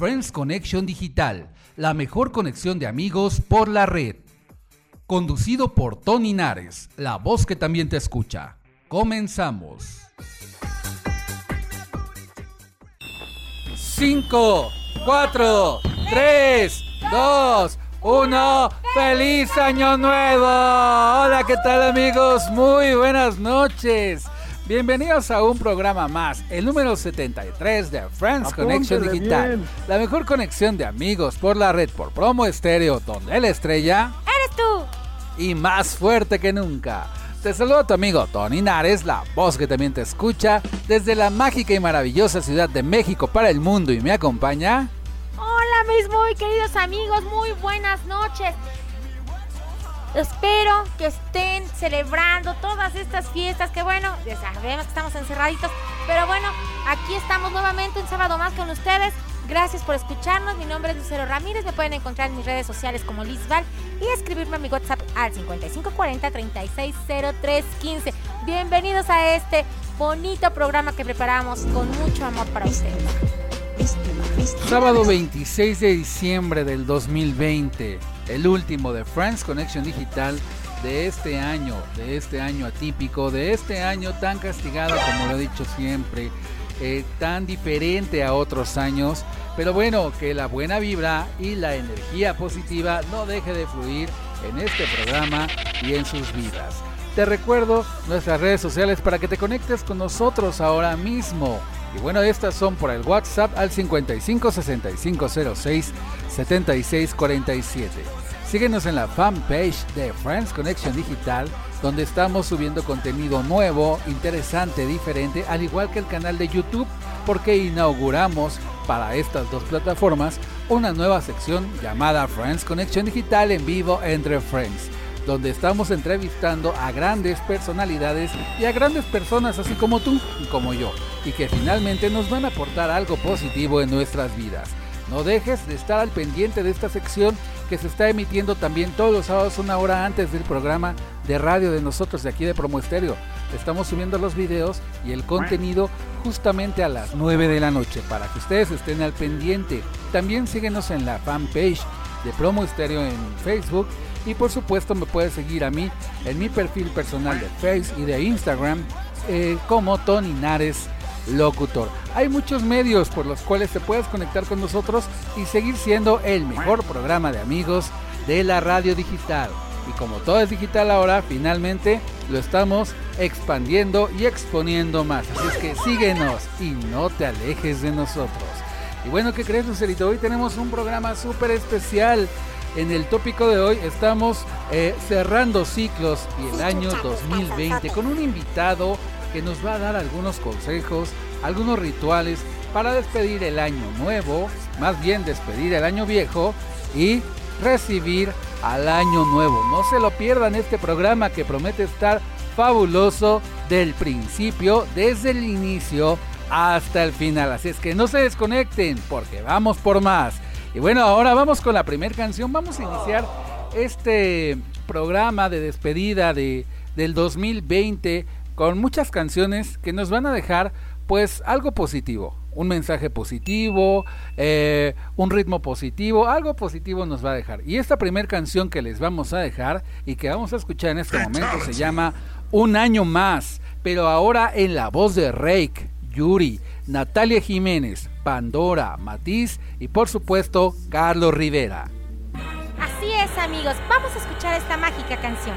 Friends Connection Digital, la mejor conexión de amigos por la red. Conducido por Tony Nares, la voz que también te escucha. Comenzamos. 5, 4, 3, 2, 1. ¡Feliz Año Nuevo! Hola, ¿qué tal amigos? Muy buenas noches. Bienvenidos a un programa más, el número 73 de Friends Connection Digital. La mejor conexión de amigos por la red por promo estéreo, donde la estrella eres tú. Y más fuerte que nunca. Te saluda tu amigo Tony Nares, la voz que también te escucha desde la mágica y maravillosa ciudad de México para el mundo y me acompaña. Hola mis muy queridos amigos, muy buenas noches. Espero que estén celebrando todas estas fiestas que bueno, ya sabemos que estamos encerraditos, pero bueno, aquí estamos nuevamente un sábado más con ustedes. Gracias por escucharnos. Mi nombre es Lucero Ramírez. Me pueden encontrar en mis redes sociales como Lizval y escribirme a mi WhatsApp al 5540 360315. Bienvenidos a este bonito programa que preparamos con mucho amor para ustedes. Sábado 26 de diciembre del 2020, el último de Friends Connection Digital de este año, de este año atípico, de este año tan castigado como lo he dicho siempre, eh, tan diferente a otros años, pero bueno, que la buena vibra y la energía positiva no deje de fluir en este programa y en sus vidas. Te recuerdo nuestras redes sociales para que te conectes con nosotros ahora mismo. Y bueno, estas son por el WhatsApp al 55 65 06 76 47. Síguenos en la fanpage de Friends Connection Digital, donde estamos subiendo contenido nuevo, interesante, diferente, al igual que el canal de YouTube, porque inauguramos para estas dos plataformas una nueva sección llamada Friends Connection Digital en vivo entre Friends donde estamos entrevistando a grandes personalidades y a grandes personas así como tú y como yo, y que finalmente nos van a aportar algo positivo en nuestras vidas. No dejes de estar al pendiente de esta sección que se está emitiendo también todos los sábados una hora antes del programa de radio de nosotros de aquí de Promo Estéreo. Estamos subiendo los videos y el contenido justamente a las 9 de la noche para que ustedes estén al pendiente. También síguenos en la fanpage de Promo Estéreo en Facebook y por supuesto me puedes seguir a mí en mi perfil personal de Facebook y de Instagram eh, como Tony Nares Locutor. Hay muchos medios por los cuales te puedes conectar con nosotros y seguir siendo el mejor programa de amigos de la radio digital. Y como todo es digital ahora, finalmente lo estamos expandiendo y exponiendo más. Así es que síguenos y no te alejes de nosotros. Y bueno, ¿qué crees, Lucerito? Hoy tenemos un programa súper especial. En el tópico de hoy estamos eh, cerrando ciclos y el año 2020 con un invitado que nos va a dar algunos consejos, algunos rituales para despedir el año nuevo, más bien despedir el año viejo y recibir al año nuevo. No se lo pierdan este programa que promete estar fabuloso del principio, desde el inicio hasta el final. Así es que no se desconecten porque vamos por más. Y bueno, ahora vamos con la primera canción. Vamos a iniciar este programa de despedida de, del 2020 con muchas canciones que nos van a dejar pues algo positivo, un mensaje positivo, eh, un ritmo positivo, algo positivo nos va a dejar. Y esta primera canción que les vamos a dejar y que vamos a escuchar en este momento se llama Un año más, pero ahora en la voz de Rake, Yuri, Natalia Jiménez, Pandora, Matiz y por supuesto Carlos Rivera. Así es amigos, vamos a escuchar esta mágica canción.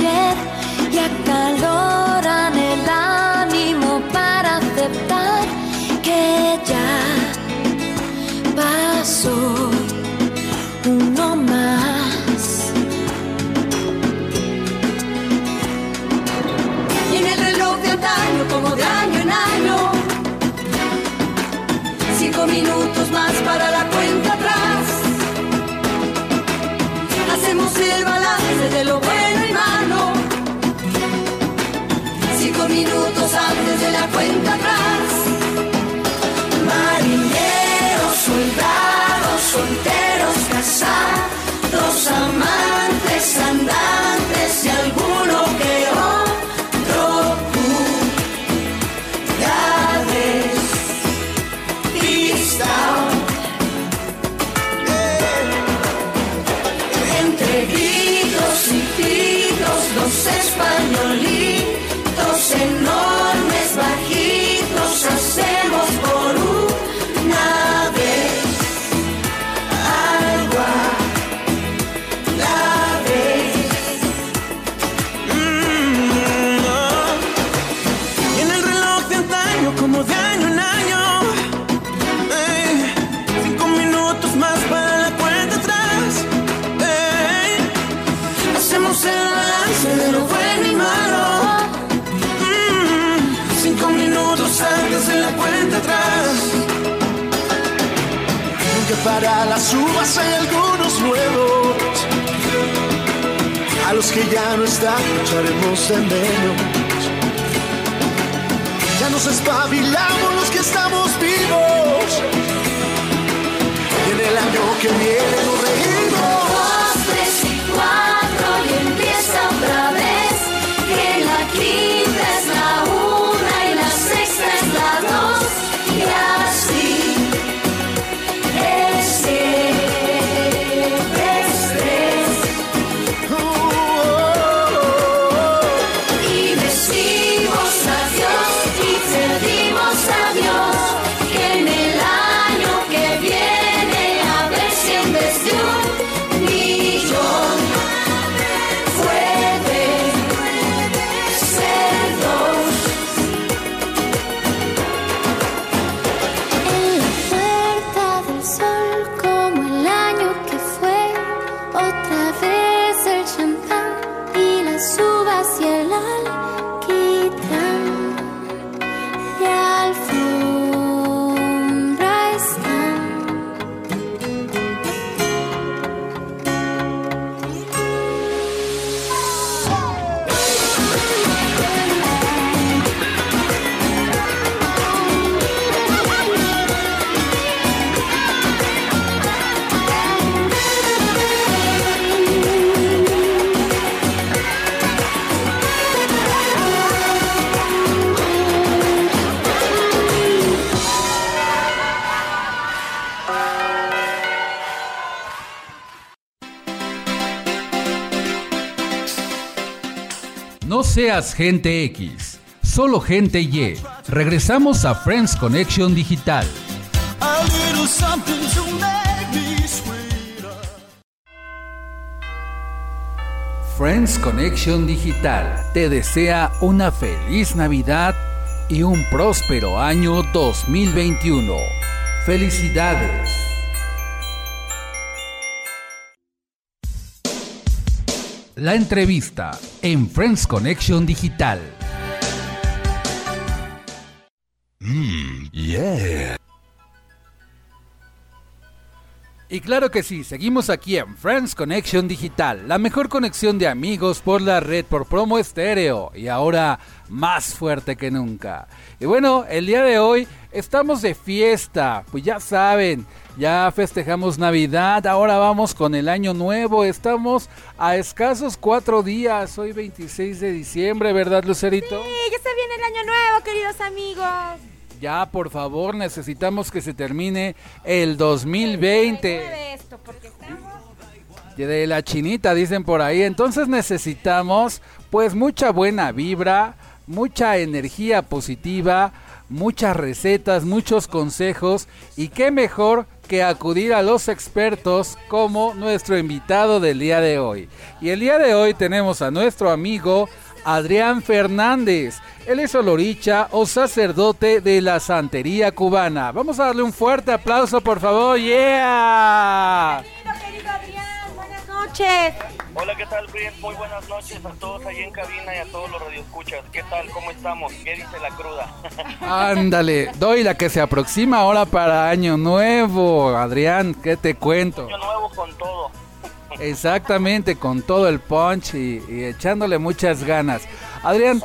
cuenta atrás. Marineros, soldados, solteros, casados, echaremos de menos. Ya nos espabilamos los que estamos vivos. Y en el año que viene nos reímos. Gente X, solo gente Y. Regresamos a Friends Connection Digital. Friends Connection Digital te desea una feliz Navidad y un próspero año 2021. Felicidades. La entrevista en Friends Connection Digital. Y claro que sí, seguimos aquí en Friends Connection Digital, la mejor conexión de amigos por la red por promo estéreo y ahora más fuerte que nunca. Y bueno, el día de hoy estamos de fiesta, pues ya saben, ya festejamos Navidad, ahora vamos con el año nuevo, estamos a escasos cuatro días, hoy 26 de diciembre, ¿verdad Lucerito? Sí, ya se viene el año nuevo, queridos amigos. Ya, por favor, necesitamos que se termine el 2020. Mueve esto, porque estamos... De la chinita, dicen por ahí. Entonces necesitamos, pues, mucha buena vibra, mucha energía positiva, muchas recetas, muchos consejos. Y qué mejor que acudir a los expertos como nuestro invitado del día de hoy. Y el día de hoy tenemos a nuestro amigo Adrián Fernández. Él es oloricha o sacerdote de la santería cubana. Vamos a darle un fuerte aplauso, por favor. ¡Yeah! Noches. Hola, ¿qué tal, Brian? Muy buenas noches a todos ahí en cabina y a todos los radioescuchas. ¿Qué tal? ¿Cómo estamos? ¿Qué dice la cruda? Ándale, doy la que se aproxima ahora para Año Nuevo. Adrián, ¿qué te cuento? Año nuevo con todo. Exactamente, con todo el punch y, y echándole muchas ganas. Adrián,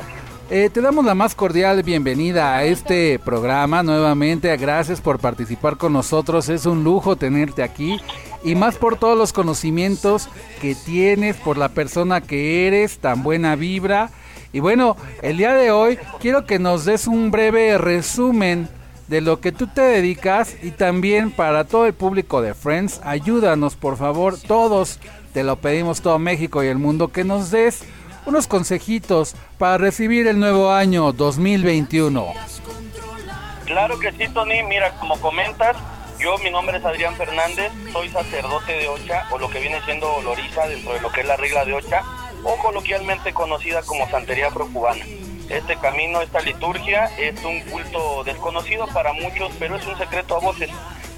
eh, te damos la más cordial bienvenida a este programa nuevamente. Gracias por participar con nosotros. Es un lujo tenerte aquí y más por todos los conocimientos que tienes, por la persona que eres, tan buena vibra. Y bueno, el día de hoy quiero que nos des un breve resumen de lo que tú te dedicas y también para todo el público de Friends, ayúdanos por favor, todos, te lo pedimos todo México y el mundo, que nos des unos consejitos para recibir el nuevo año 2021. Claro que sí, Tony. Mira, como comentas, yo, mi nombre es Adrián Fernández, soy sacerdote de Ocha, o lo que viene siendo Oloriza dentro de lo que es la regla de Ocha, o coloquialmente conocida como Santería Afrocubana. Este camino, esta liturgia, es un culto desconocido para muchos, pero es un secreto a voces,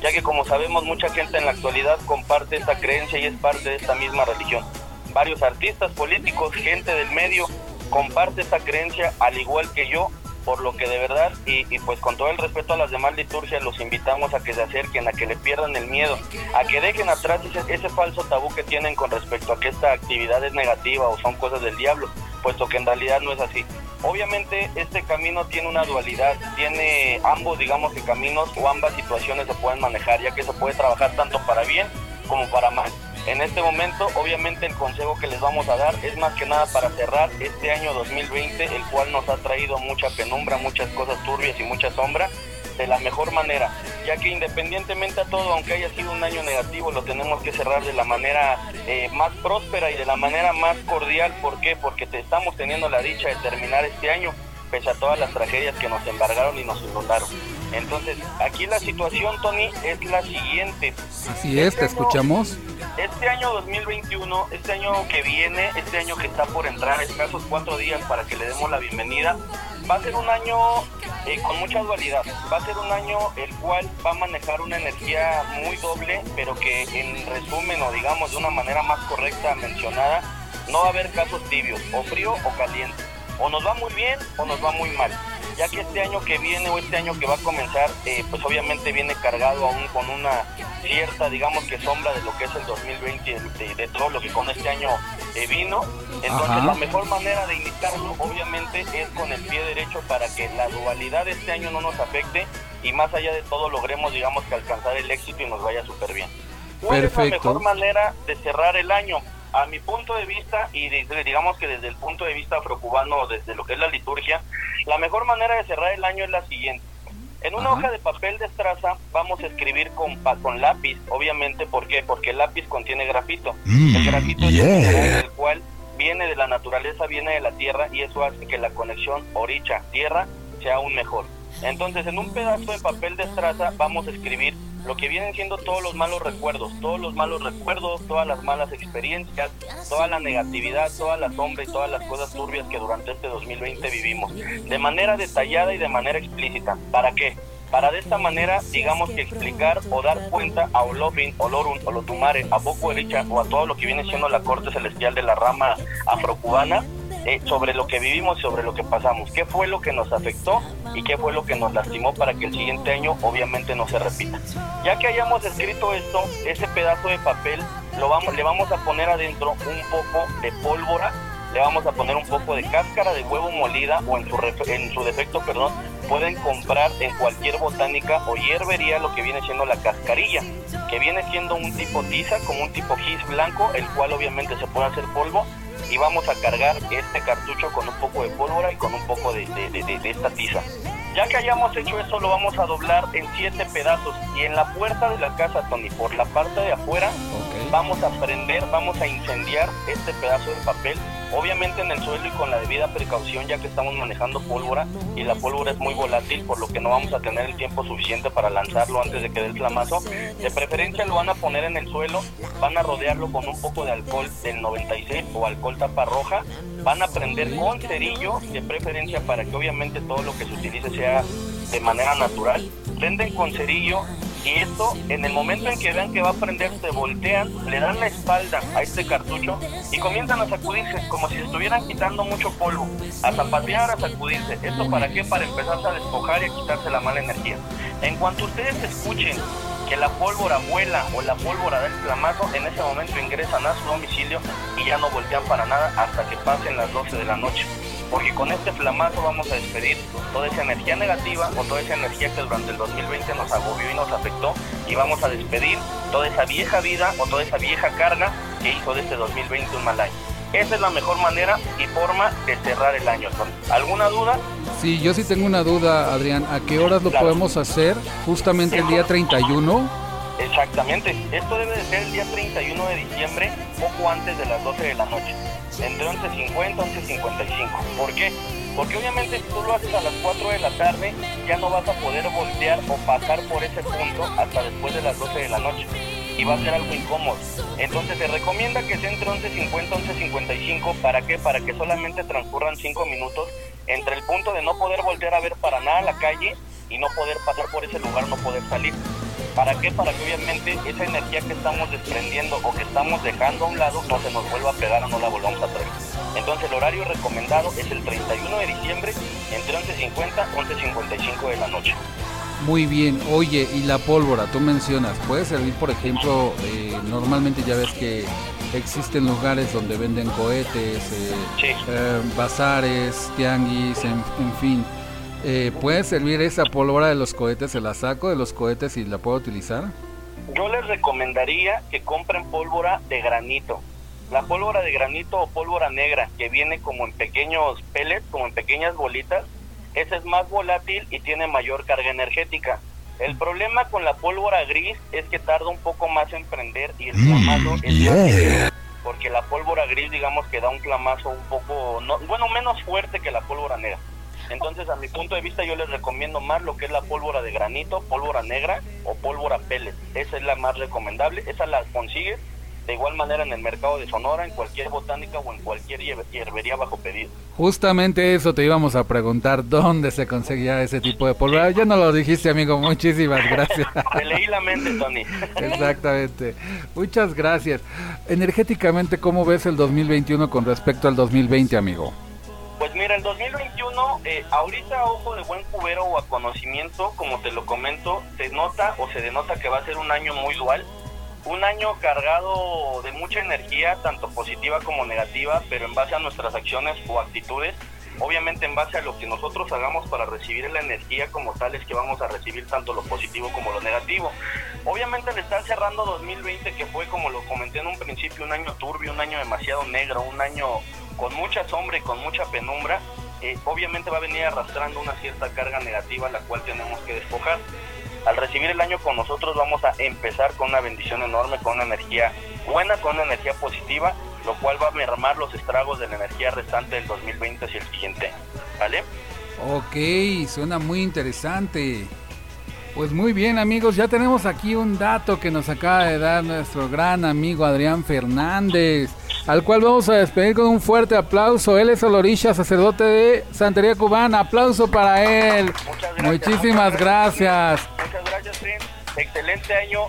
ya que como sabemos, mucha gente en la actualidad comparte esta creencia y es parte de esta misma religión. Varios artistas, políticos, gente del medio, comparte esta creencia al igual que yo, por lo que de verdad, y, y, pues con todo el respeto a las demás liturgias, los invitamos a que se acerquen, a que le pierdan el miedo, a que dejen atrás ese, ese falso tabú que tienen con respecto a que esta actividad es negativa o son cosas del diablo, puesto que en realidad no es así. Obviamente este camino tiene una dualidad, tiene ambos, digamos que caminos o ambas situaciones se pueden manejar, ya que se puede trabajar tanto para bien como para mal. En este momento, obviamente, el consejo que les vamos a dar es más que nada para cerrar este año 2020, el cual nos ha traído mucha penumbra, muchas cosas turbias y mucha sombra, de la mejor manera, ya que independientemente a todo, aunque haya sido un año negativo, lo tenemos que cerrar de la manera eh, más próspera y de la manera más cordial. ¿Por qué? Porque te estamos teniendo la dicha de terminar este año pese a todas las tragedias que nos embargaron y nos inundaron. Entonces, aquí la situación, Tony, es la siguiente. Así es, te escuchamos. Este año 2021, este año que viene, este año que está por entrar, escasos cuatro días para que le demos la bienvenida, va a ser un año eh, con mucha dualidad. Va a ser un año el cual va a manejar una energía muy doble, pero que en resumen o digamos de una manera más correcta mencionada, no va a haber casos tibios, o frío o caliente o nos va muy bien o nos va muy mal. Ya que este año que viene o este año que va a comenzar, eh, pues obviamente viene cargado aún con una cierta, digamos que sombra de lo que es el 2020 y de, de todo lo que con este año eh, vino. Entonces Ajá. la mejor manera de iniciarlo obviamente es con el pie derecho para que la dualidad de este año no nos afecte y más allá de todo logremos, digamos que alcanzar el éxito y nos vaya súper bien. ¿Cuál es la Perfecto. mejor manera de cerrar el año? A mi punto de vista, y desde- digamos que desde el punto de vista afrocubano, desde lo que es la liturgia, la mejor manera de cerrar el año es la siguiente. En una Ajá. hoja de papel de estraza vamos a escribir con, con lápiz, obviamente, ¿por qué? Porque el lápiz contiene grafito. el grafito es el cual viene de la naturaleza, viene de la tierra y eso hace que la conexión oricha-tierra sea aún mejor. Entonces, en un pedazo de papel de estraza vamos a escribir lo que vienen siendo todos los malos recuerdos, todos los malos recuerdos, todas las malas experiencias, toda la negatividad, toda la sombra y todas las cosas turbias que durante este 2020 vivimos, de manera detallada y de manera explícita. ¿Para qué? Para de esta manera, digamos que explicar o dar cuenta a Olofin, Olorun, Olotumare, a Boco Ericha o a todo lo que viene siendo la corte celestial de la rama afrocubana eh, sobre lo que vivimos y sobre lo que pasamos. ¿Qué fue lo que nos afectó y qué fue lo que nos lastimó para que el siguiente año obviamente no se repita? Ya que hayamos escrito esto, ese pedazo de papel lo vamos, le vamos a poner adentro un poco de pólvora, le vamos a poner un poco de cáscara de huevo molida o en su, en su defecto, perdón, pueden comprar en cualquier botánica o hierbería lo que viene siendo la cascarilla, que viene siendo un tipo tiza, como un tipo gis blanco, el cual obviamente se puede hacer polvo y vamos a cargar este cartucho con un poco de pólvora y con un poco de, de- de- esta tiza. Ya que hayamos hecho eso, lo vamos a doblar en siete pedazos. Y en la puerta de la casa, Tony, por la parte de afuera, vamos a prender, vamos a incendiar este pedazo de papel, obviamente en el suelo y con la debida precaución, ya que estamos manejando pólvora y la pólvora es muy volátil, por lo que no vamos a tener el tiempo suficiente para lanzarlo antes de que dé el flamazo. De preferencia lo van a poner en el suelo, van a rodearlo con un poco de alcohol del 96 o alcohol tapa roja, van a prender con cerillo, de preferencia para que obviamente todo lo que se utilice sea de manera natural. Prenden con cerillo y esto, en el momento en que vean que va a prender, se voltean, le dan la espalda a este cartucho y comienzan a sacudirse como si estuvieran quitando mucho polvo, a zapatear, a sacudirse. ¿Esto para qué? Para empezarse a despojar y a quitarse la mala energía. En cuanto ustedes escuchen que la pólvora vuela o la pólvora da el flamazo, en ese momento ingresan a su domicilio y ya no voltean para nada hasta que pasen las 12 de la noche porque con este flamazo vamos a despedir toda esa energía negativa o toda esa energía que durante el 2020 nos agobió y nos afectó y vamos a despedir toda esa vieja vida o toda esa vieja carga que hizo de este 2020 un mal año. Esa es la mejor manera y forma de cerrar el año. ¿Alguna duda? Sí, yo sí tengo una duda, Adrián. ¿A qué horas lo podemos hacer? Justamente el día 31. Exactamente. Esto debe de ser el día 31 de diciembre, poco antes de las 12 de la noche entre 11.50 11.55. ¿Por qué? Porque obviamente si tú lo haces a las 4 de la tarde, ya no vas a poder voltear o pasar por ese punto hasta después de las 12 de la noche. Y va a ser algo incómodo. Entonces se recomienda que sea entre 11.50 11.55. ¿Para qué? Para que solamente transcurran 5 minutos entre el punto de no poder voltear a ver para nada la calle y no poder pasar por ese lugar, no poder salir. ¿Para qué? Para que obviamente esa energía que estamos desprendiendo o que estamos dejando a un lado no se nos vuelva a pegar o no la volvamos a traer. Entonces el horario recomendado es el 31 de diciembre entre 11.50 y 11.55 de la noche. Muy bien, oye, y la pólvora, tú mencionas, puede servir, por ejemplo, eh, normalmente ya ves que existen lugares donde venden cohetes, eh, eh, bazares, tianguis, en fin. Eh, ¿Puede servir esa pólvora de los cohetes? ¿Se la saco de los cohetes y la puedo utilizar? Yo les recomendaría que compren pólvora de granito. La pólvora de granito o pólvora negra, que viene como en pequeños pellets, como en pequeñas bolitas, esa es más volátil y tiene mayor carga energética. El problema con la pólvora gris es que tarda un poco más en prender y el flamazo es más porque la pólvora gris digamos que da un flamazo un poco, no, bueno, menos fuerte que la pólvora negra. Entonces, a mi punto de vista, yo les recomiendo más lo que es la pólvora de granito, pólvora negra o pólvora pellet. Esa es la más recomendable. Esa la consigues de igual manera en el mercado de Sonora, en cualquier botánica o en cualquier hierbería bajo pedido. Justamente eso te íbamos a preguntar, ¿dónde se conseguía ese tipo de pólvora? Ya no lo dijiste, amigo, muchísimas gracias. Te leí la mente, Tony. Exactamente. Muchas gracias. Energéticamente, ¿cómo ves el 2021 con respecto al 2020, amigo? Mira, el 2021, eh, ahorita ojo de buen cubero o a conocimiento, como te lo comento, se nota o se denota que va a ser un año muy dual, un año cargado de mucha energía, tanto positiva como negativa, pero en base a nuestras acciones o actitudes, obviamente en base a lo que nosotros hagamos para recibir la energía como tal es que vamos a recibir tanto lo positivo como lo negativo. Obviamente le están cerrando 2020 que fue como lo comenté en un principio un año turbio, un año demasiado negro, un año con mucha sombra y con mucha penumbra, eh, obviamente va a venir arrastrando una cierta carga negativa la cual tenemos que despojar. Al recibir el año con nosotros vamos a empezar con una bendición enorme, con una energía buena, con una energía positiva, lo cual va a mermar los estragos de la energía restante del 2020 hacia el siguiente. ¿Vale? Ok, suena muy interesante. Pues muy bien amigos, ya tenemos aquí un dato que nos acaba de dar nuestro gran amigo Adrián Fernández al cual vamos a despedir con un fuerte aplauso. Él es Olorisha, sacerdote de Santería Cubana. Aplauso para él. Muchísimas gracias. Muchas gracias, Prince. Excelente año.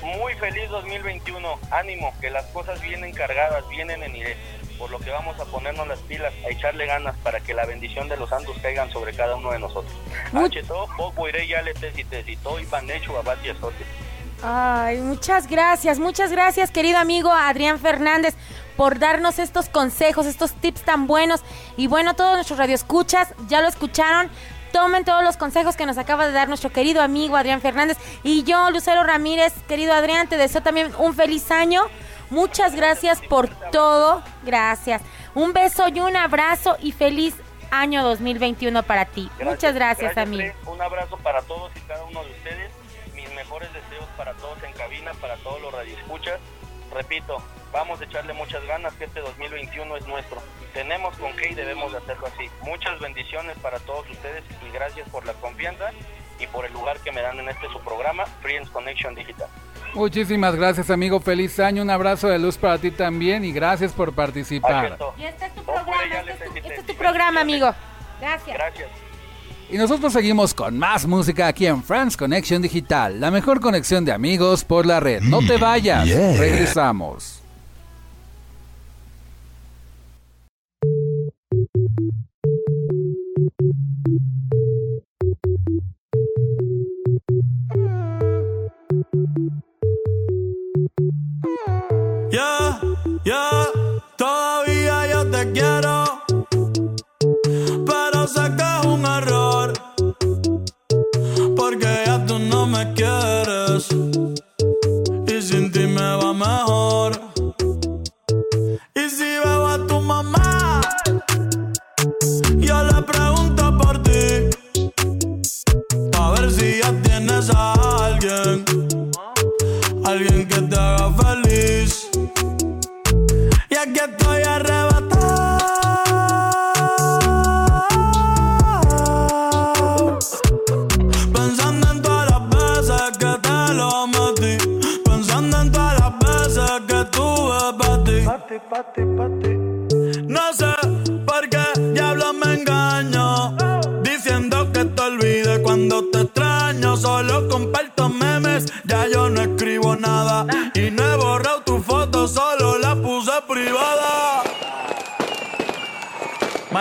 Muy feliz 2021. Ánimo, que las cosas vienen cargadas, vienen en iré. Por lo que vamos a ponernos las pilas, a echarle ganas para que la bendición de los santos caigan sobre cada uno de nosotros. Ay, muchas gracias, muchas gracias, querido amigo Adrián Fernández por darnos estos consejos, estos tips tan buenos. Y bueno, todos nuestros radioescuchas ya lo escucharon. Tomen todos los consejos que nos acaba de dar nuestro querido amigo Adrián Fernández. Y yo, Lucero Ramírez, querido Adrián, te deseo también un feliz año. Muchas gracias por todo. Gracias. Un beso y un abrazo y feliz año 2021 para ti. Muchas gracias, amigo. Un abrazo para todos y cada uno de ustedes. Mis mejores deseos para todos en cabina, para todos los radioescuchas. Repito, vamos a echarle muchas ganas que este 2021 es nuestro. Tenemos con qué y debemos de hacerlo así. Muchas bendiciones para todos ustedes y gracias por la confianza y por el lugar que me dan en este su programa, Friends Connection Digital. Muchísimas gracias, amigo. Feliz año. Un abrazo de luz para ti también y gracias por participar. Y este es tu programa, este, este es tu, programa, amigo. Gracias. Gracias. Y nosotros seguimos con más música aquí en Friends Connection Digital, la mejor conexión de amigos por la red. No te vayas, regresamos.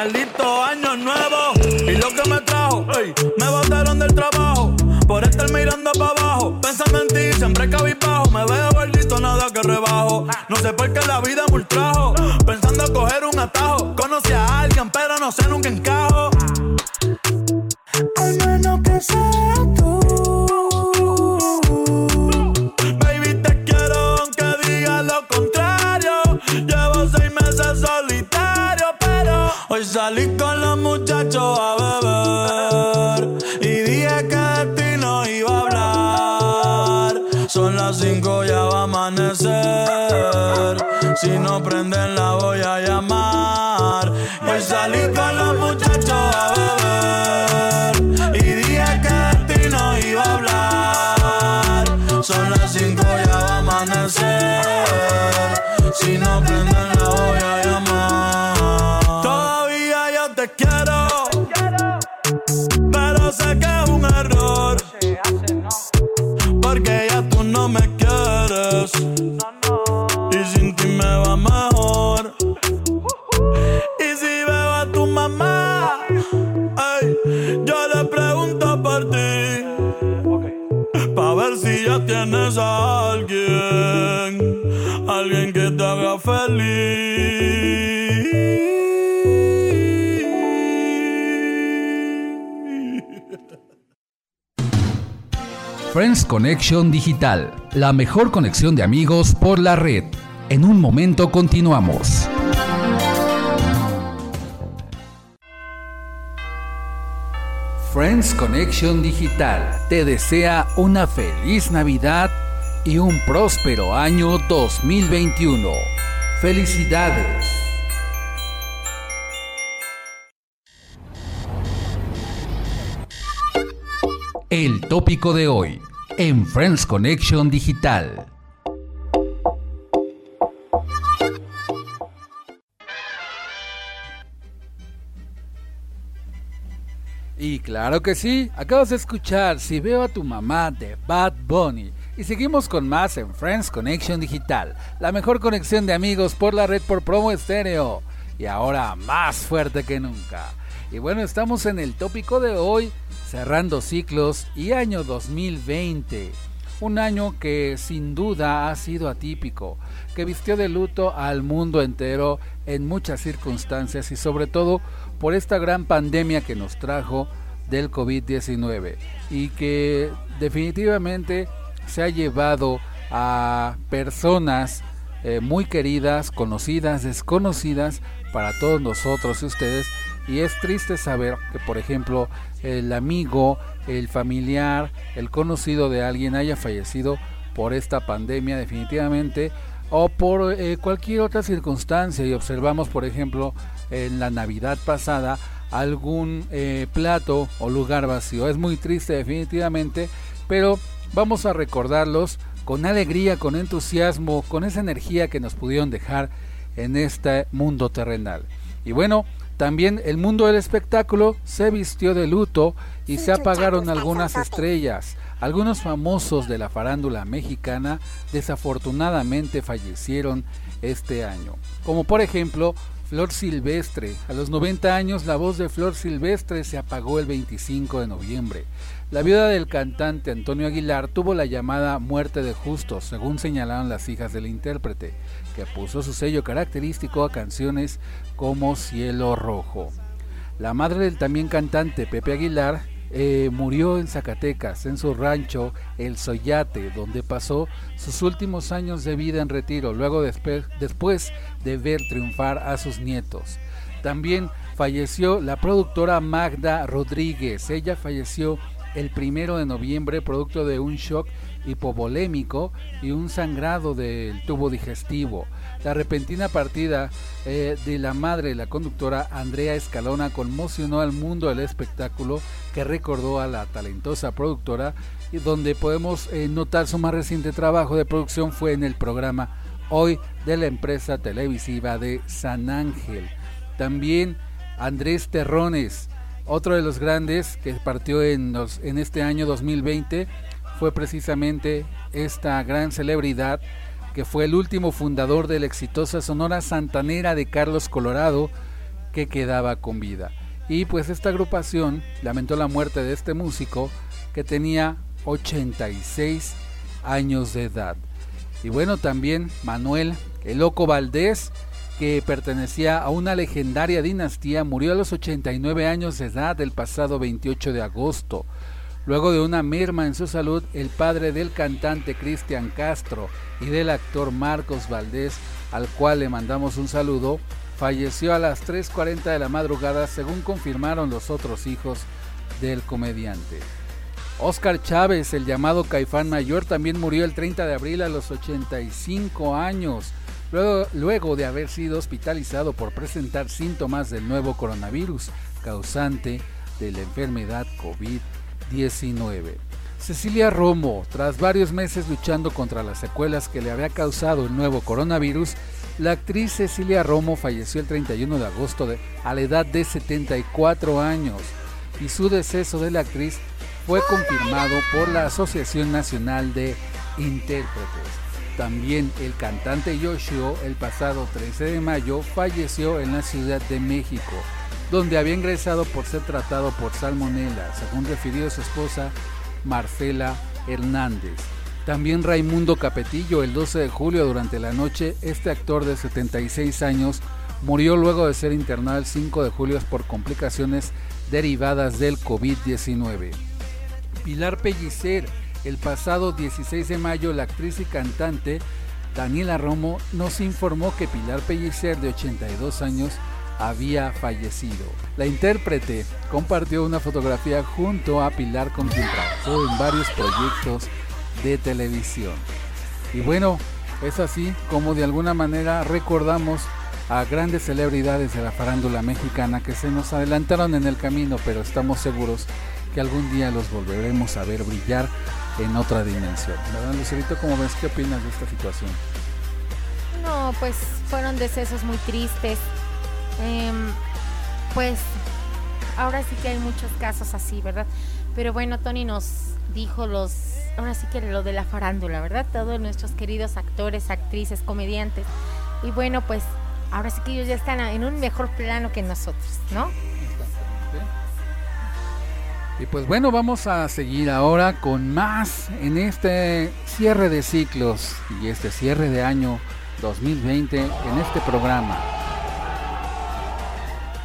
Maldito año nuevo. Y lo que me trajo, me botaron del trabajo. Por estar mirando para abajo, pensando en ti, siempre cabizbajo, me veo gordito, nada que rebajo, no sé por qué la vida me ultrajo, pensando coger un atajo, conocí a alguien pero no sé nunca encajo, Digital, la mejor conexión de amigos por la red. En un momento continuamos. Friends Connection Digital te desea una feliz Navidad y un próspero año 2021. Felicidades. El tópico de hoy en Friends Connection Digital. Y claro que sí, acabas de escuchar Si veo a tu mamá de Bad Bunny. Y seguimos con más en Friends Connection Digital, la mejor conexión de amigos por la red por promo estéreo. Y ahora más fuerte que nunca. Y bueno, estamos en el tópico de hoy, cerrando ciclos y año 2020. Un año que sin duda ha sido atípico, que vistió de luto al mundo entero en muchas circunstancias y sobre todo por esta gran pandemia que nos trajo del COVID-19 y que definitivamente se ha llevado a personas eh, muy queridas, conocidas, desconocidas para todos nosotros y ustedes Y es triste saber que, por ejemplo, el amigo, el familiar, el conocido de alguien haya fallecido por esta pandemia definitivamente o por eh, cualquier otra circunstancia. Y observamos, por ejemplo, en la Navidad pasada algún eh, plato o lugar vacío. Es muy triste definitivamente, pero vamos a recordarlos con alegría, con entusiasmo, con esa energía que nos pudieron dejar en este mundo terrenal. Y bueno, también el mundo del espectáculo se vistió de luto y se apagaron algunas estrellas. Algunos famosos de la farándula mexicana desafortunadamente fallecieron este año, como por ejemplo Flor Silvestre. A los 90 años la voz de Flor Silvestre se apagó el 25 de noviembre. La viuda del cantante Antonio Aguilar tuvo la llamada muerte de justos, según señalaron las hijas del intérprete, que puso su sello característico a canciones como Cielo Rojo. La madre del también cantante Pepe Aguilar eh, murió en Zacatecas, en su rancho El Soyate, donde pasó sus últimos años de vida en retiro, luego después de ver triunfar a sus nietos. También falleció la productora Magda Rodríguez. Ella falleció el primero de noviembre producto de un shock hipovolémico y un sangrado del tubo digestivo. La repentina partida eh, de la madre de la conductora Andrea Escalona conmocionó al mundo del espectáculo que recordó a la talentosa productora y donde podemos eh, notar su más reciente trabajo de producción fue en el programa Hoy de la empresa televisiva de San Ángel. También Andrés Terrones, otro de los grandes que partió en, en este año 2020 fue precisamente esta gran celebridad que fue el último fundador de la exitosa Sonora Santanera de Carlos Colorado que quedaba con vida. Y pues esta agrupación lamentó la muerte de este músico que tenía 86 años de edad. Y bueno, también Manuel El Loco Valdés que pertenecía a una legendaria dinastía, murió a los 89 años de edad el pasado 28 de agosto. Luego de una merma en su salud, el padre del cantante Cristian Castro y del actor Marcos Valdés, al cual le mandamos un saludo, falleció a las 3.40 de la madrugada según confirmaron los otros hijos del comediante. Oscar Chávez, el llamado Caifán Mayor, también murió el 30 de abril a los 85 años luego, de haber sido hospitalizado por presentar síntomas del nuevo coronavirus causante de la enfermedad COVID-19. Cecilia Romo, tras varios meses luchando contra las secuelas que le había causado el nuevo coronavirus, la actriz Cecilia Romo falleció el 31 de agosto a la edad de 74 años y su deceso de la actriz fue confirmado por la Asociación Nacional de Intérpretes. También el cantante Yoshio el pasado 13 de mayo falleció en la Ciudad de México, donde había ingresado por ser tratado por salmonela, según refirió su esposa Marcela Hernández. También Raimundo Capetillo el 12 de julio durante la noche, este actor de 76 años murió luego de ser internado el 5 de julio por complicaciones derivadas del COVID-19. Pilar Pellicer el pasado 16 de mayo, la actriz y cantante Daniela Romo nos informó que Pilar Pellicer, de 82 años, había fallecido. La intérprete compartió una fotografía junto a Pilar con quien en varios proyectos de televisión. Y bueno, es así como de alguna manera recordamos a grandes celebridades de la farándula mexicana que se nos adelantaron en el camino, pero estamos seguros que algún día los volveremos a ver brillar en otra dimensión. ¿Verdad, Lucerito? ¿Cómo ves? ¿Qué opinas de esta situación? No, pues fueron decesos muy tristes. Em, pues ahora sí que hay muchos casos así, ¿verdad? Pero bueno, Tony nos dijo los, ahora sí que lo de la farándula, ¿verdad? Todos nuestros queridos actores, actrices, comediantes. Y bueno, pues ahora sí que ellos ya están en un mejor plano que nosotros, ¿no? Y pues bueno, vamos a seguir ahora con más en este cierre de ciclos y este cierre de año 2020 en este programa.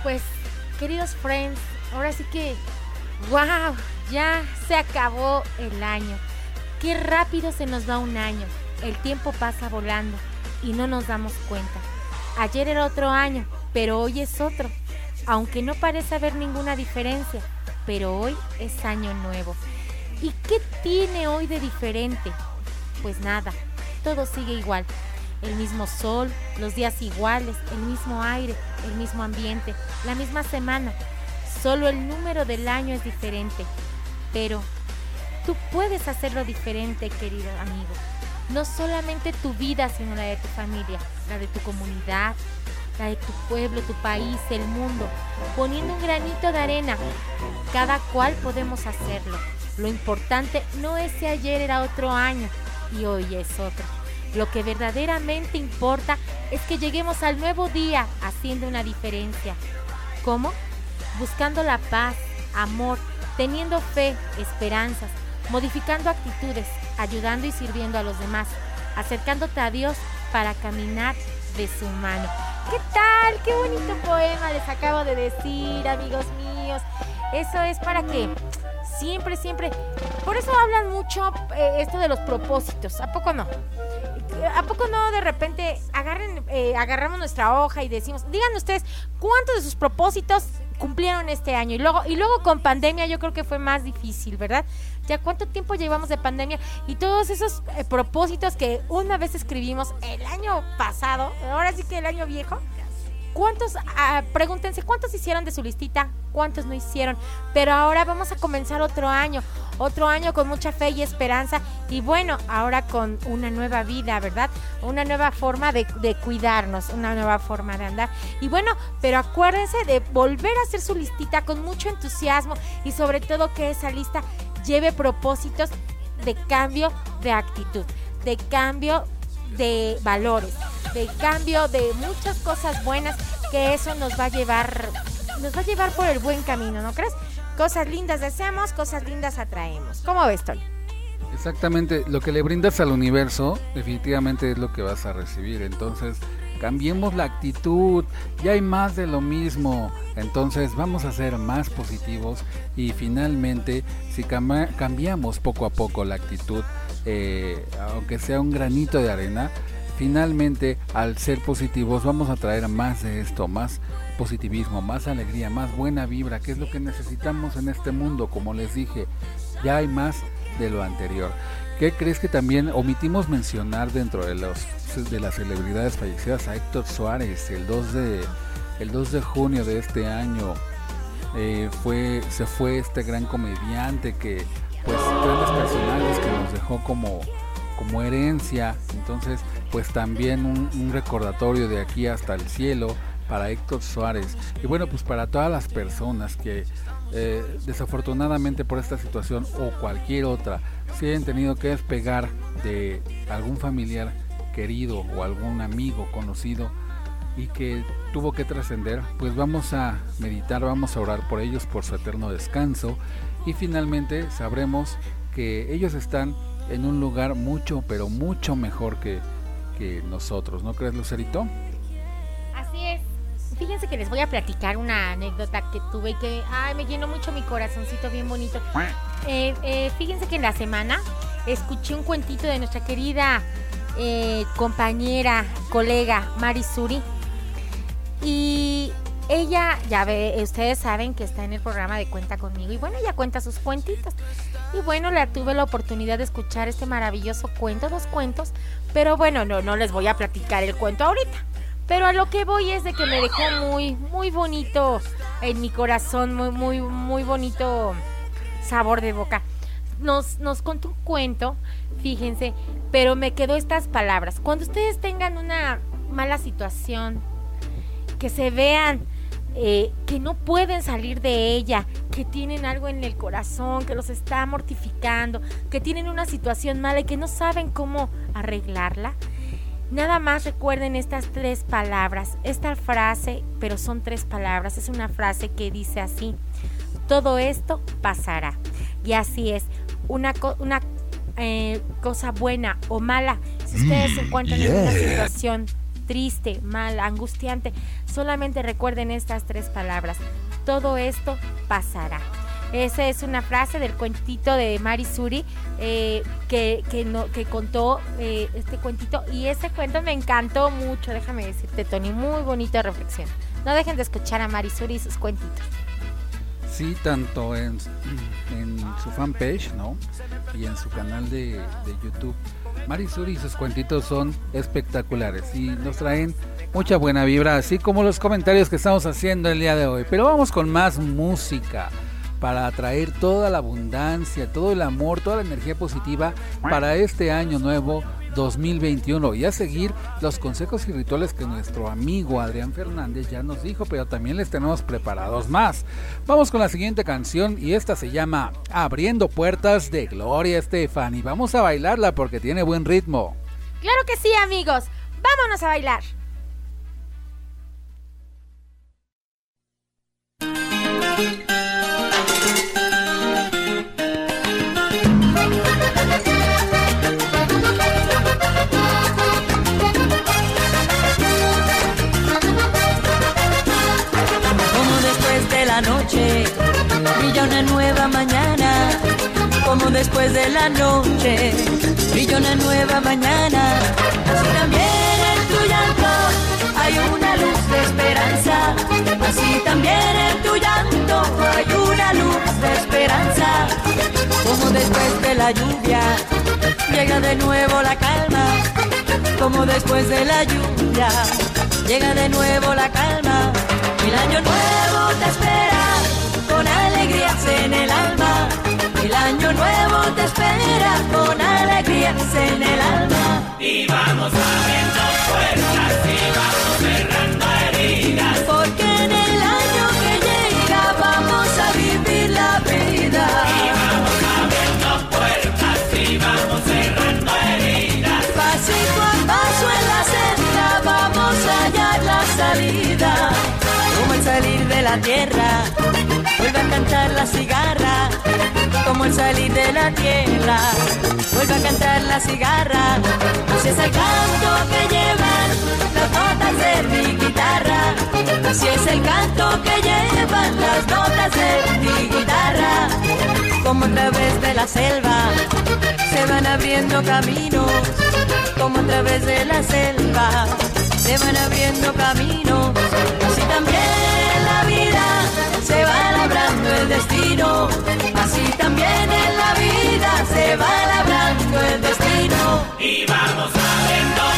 Pues, queridos friends, ahora sí que, wow, ya se acabó el año. Qué rápido se nos va un año. El tiempo pasa volando y no nos damos cuenta. Ayer era otro año, pero hoy es otro. aunque no parece haber ninguna diferencia, pero hoy es año nuevo. ¿Y qué tiene hoy de diferente? Pues nada, todo sigue igual. El mismo sol, los días iguales, el mismo aire, el mismo ambiente, la misma semana. Solo el número del año es diferente. Pero tú puedes hacerlo diferente, querido amigo. No solamente tu vida, sino la de tu familia, la de tu comunidad, la de tu pueblo, tu país, el mundo. Poniendo un granito de arena. Cada cual podemos hacerlo. Lo importante no es si ayer era otro año y hoy es otro. Lo que verdaderamente importa es que lleguemos al nuevo día haciendo una diferencia. ¿Cómo? Buscando la paz, amor, teniendo fe, esperanzas, modificando actitudes, ayudando y sirviendo a los demás, acercándote a Dios para caminar de su mano. ¿Qué tal? Qué bonito poema les acabo de decir, amigos míos. Eso es para que siempre, siempre. Por eso hablan mucho eh, esto de los propósitos. ¿A poco no? ¿A poco no de repente agarren, eh, agarramos nuestra hoja y decimos, digan ustedes, ¿cuántos de sus propósitos cumplieron este año? Y luego, y luego con pandemia yo creo que fue más difícil, ¿verdad? Ya cuánto tiempo llevamos de pandemia y todos esos eh, propósitos que una vez escribimos el año pasado, ahora sí que el año viejo, ¿Cuántos, ah, pregúntense, cuántos hicieron de su listita? ¿Cuántos no hicieron? Pero ahora vamos a comenzar otro año, otro año con mucha fe y esperanza y bueno, ahora con una nueva vida, ¿verdad? Una nueva forma de, de cuidarnos, una nueva forma de andar. Y bueno, pero acuérdense de volver a hacer su listita con mucho entusiasmo y sobre todo que esa lista lleve propósitos de cambio de actitud, de cambio de valores, de cambio de muchas cosas buenas que eso nos va a llevar nos va a llevar por el buen camino, ¿no crees? Cosas lindas deseamos, cosas lindas atraemos. ¿Cómo ves, Tony? Exactamente, lo que le brindas al universo definitivamente es lo que vas a recibir. Entonces, cambiemos la actitud, ya hay más de lo mismo. Entonces, vamos a ser más positivos y finalmente, si cambiamos poco a poco la actitud, eh, aunque sea un granito de arena, finalmente al ser positivos vamos a traer más de esto, más positivismo, más alegría, más buena vibra, que es lo que necesitamos en este mundo, como les dije, ya hay más de lo anterior. ¿Qué crees que también omitimos mencionar dentro de los de las celebridades fallecidas a Héctor Suárez el 2 de el 2 de junio de este año eh, fue se fue este gran comediante que pues grandes personajes que nos dejó como como herencia. Entonces pues también un, recordatorio de aquí hasta el cielo para Héctor Suárez. Y bueno pues para todas las personas que eh, desafortunadamente por esta situación o cualquier otra se hayan tenido que despegar de algún familiar querido o algún amigo conocido y que tuvo que trascender, pues vamos a meditar, vamos a orar por ellos por su eterno descanso. Y finalmente sabremos que ellos están en un lugar mucho, pero mucho mejor que, nosotros, ¿no crees, Lucerito? Así es. Fíjense que les voy a platicar una anécdota que tuve que, ay, me llenó mucho mi corazoncito, bien bonito. Eh, eh, fíjense que en la semana escuché un cuentito de nuestra querida eh, compañera, colega, Mari Suri. Y ella, ya ve, ustedes saben que está en el programa de Cuenta conmigo. Y bueno, ella cuenta sus cuentitos. Y bueno, le tuve la oportunidad de escuchar este maravilloso cuento, dos cuentos. Pero bueno, no, no les voy a platicar el cuento ahorita. Pero a lo que voy es de que me dejó muy, muy bonito en mi corazón, muy, muy, muy bonito sabor de boca. Nos, nos contó un cuento, fíjense, pero me quedó estas palabras. Cuando ustedes tengan una mala situación, que se vean eh, que no pueden salir de ella, que tienen algo en el corazón, que los está mortificando, que tienen una situación mala y que no saben cómo arreglarla. Nada más recuerden estas tres palabras, esta frase, pero son tres palabras, es una frase que dice así, todo esto pasará. Y así es, una, una eh, cosa buena o mala, si ustedes se encuentran en una situación triste, mal, angustiante, solamente recuerden estas tres palabras. Todo esto pasará. Esa es una frase del cuentito de Mari Suri eh, que, que, no, que contó eh, este cuentito y ese cuento me encantó mucho, déjame decirte Tony, muy bonita reflexión. no dejen de escuchar a Marisuri y sus cuentitos. Sí, tanto en, su fanpage, ¿no? Y en su canal de YouTube. Marisuri y sus cuentitos son espectaculares y nos traen mucha buena vibra, así como los comentarios que estamos haciendo el día de hoy. Pero vamos con más música para atraer toda la abundancia, todo el amor, toda la energía positiva para este año nuevo 2021 y a seguir los consejos y rituales que nuestro amigo Adrián Fernández ya nos dijo, pero también les tenemos preparados más. Vamos con la siguiente canción y esta se llama Abriendo Puertas de Gloria Estefan y vamos a bailarla porque tiene buen ritmo. Claro que sí, amigos. Vámonos a bailar. La noche brilla una nueva mañana. Así también en tu llanto hay una luz de esperanza. Así también en tu llanto hay una luz de esperanza. Como después de la lluvia llega de nuevo la calma. Como después de la lluvia llega de nuevo la calma. El año nuevo te espera con alegrías en el alma. El año nuevo te espera con alegrías en el alma. Y vamos abriendo puertas y vamos cerrando heridas. Porque en el año que llega vamos a vivir la vida. Y vamos abriendo puertas y vamos cerrando heridas. Pasito a paso en la senda vamos a hallar la salida. Como el salir de la tierra, vuelve a cantar la cigarra. Como el salir de la tierra, vuelve a cantar la cigarra. Así es el canto que llevan las notas de mi guitarra. Así es el canto que llevan las notas de mi guitarra. Como a través de la selva se van abriendo caminos. Como a través de la selva se van abriendo caminos. Así también en la vida se va labrando el destino. Y vamos abriendo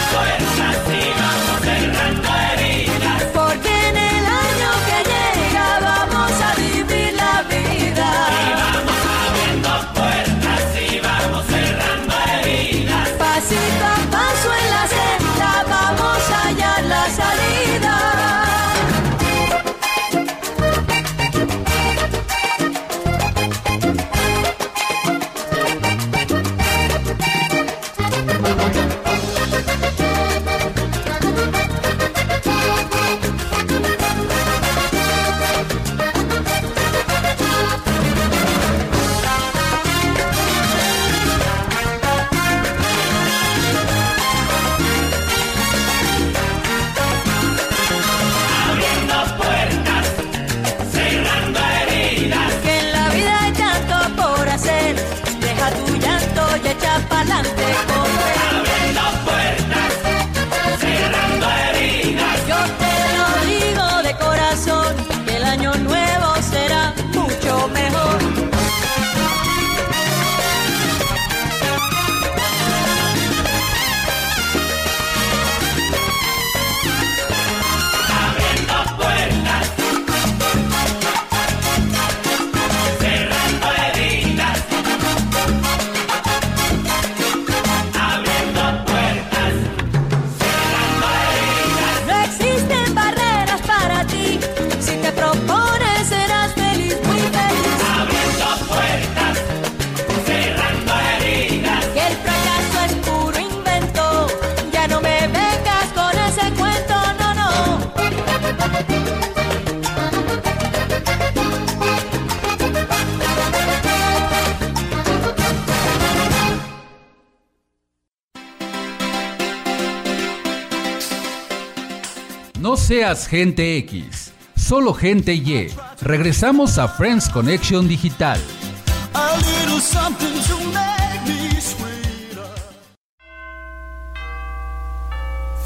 Gente X, solo gente Y. Regresamos a Friends Connection Digital.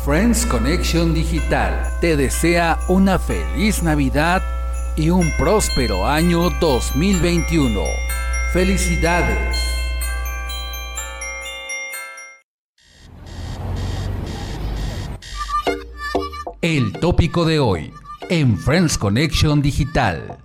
Friends Connection Digital te desea una feliz Navidad y un próspero año 2021. Felicidades. El tópico de hoy en Friends Connection Digital.